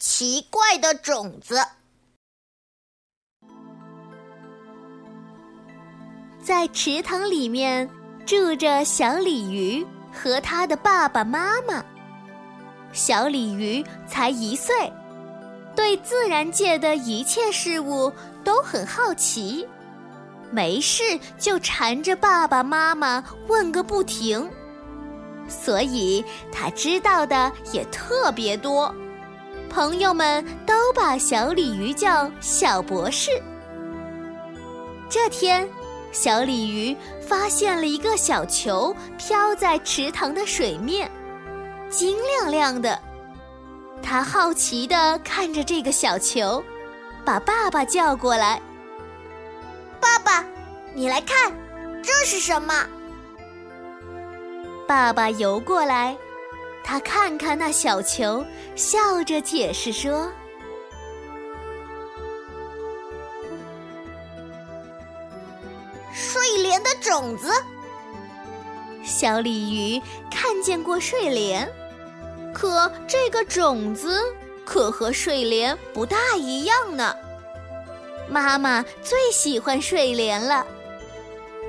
奇怪的种子。在池塘里面住着小鲤鱼和它的爸爸妈妈。小鲤鱼才一岁，对自然界的一切事物都很好奇，没事就缠着爸爸妈妈问个不停。所以他知道的也特别多，朋友们都把小鲤鱼叫小博士。这天，小鲤鱼发现了一个小球飘在池塘的水面，晶亮亮的。他好奇地看着这个小球，把爸爸叫过来：“爸爸，你来看，这是什么？”爸爸游过来，他看看那小球，笑着解释说：“睡莲的种子。”小鲤鱼看见过睡莲，可这个种子可和睡莲不大一样呢。妈妈最喜欢睡莲了。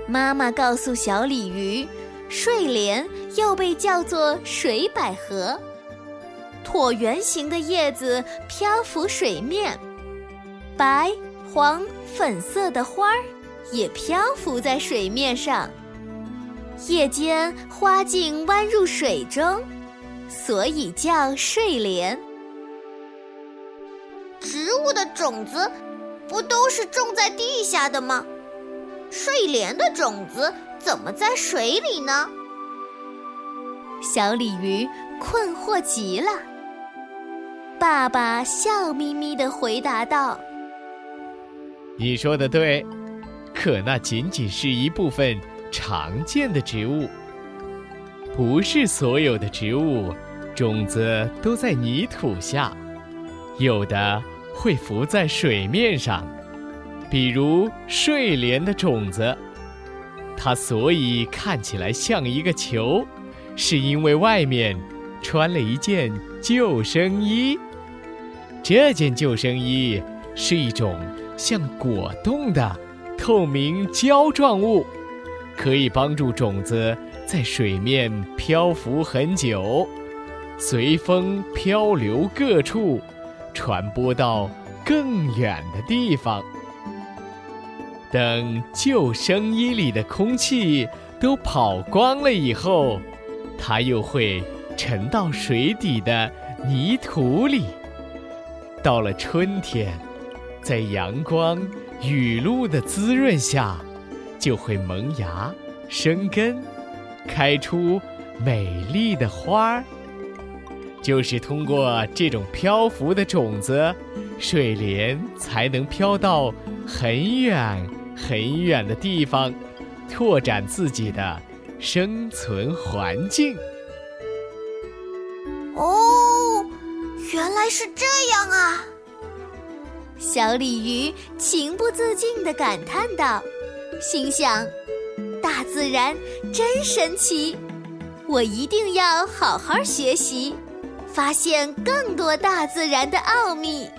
妈妈告诉小鲤鱼。睡莲又被叫做水百合，椭圆形的叶子漂浮水面，白、黄、粉色的花儿也漂浮在水面上。夜间花茎弯入水中，所以叫睡莲。植物的种子不都是种在地下的吗？睡莲的种子。怎么在水里呢？小鲤鱼困惑极了。爸爸笑眯眯的回答道：“你说的对，可那仅仅是一部分常见的植物。不是所有的植物种子都在泥土下，有的会浮在水面上，比如睡莲的种子。”它所以看起来像一个球，是因为外面穿了一件救生衣。这件救生衣是一种像果冻的透明胶状物，可以帮助种子在水面漂浮很久，随风漂流各处，传播到更远的地方。等救生衣里的空气都跑光了以后，它又会沉到水底的泥土里。到了春天，在阳光、雨露的滋润下，就会萌芽、生根，开出美丽的花儿。就是通过这种漂浮的种子，睡莲才能飘到很远。很远的地方，拓展自己的生存环境。哦，原来是这样啊！小鲤鱼情不自禁地感叹道，心想：大自然真神奇，我一定要好好学习，发现更多大自然的奥秘。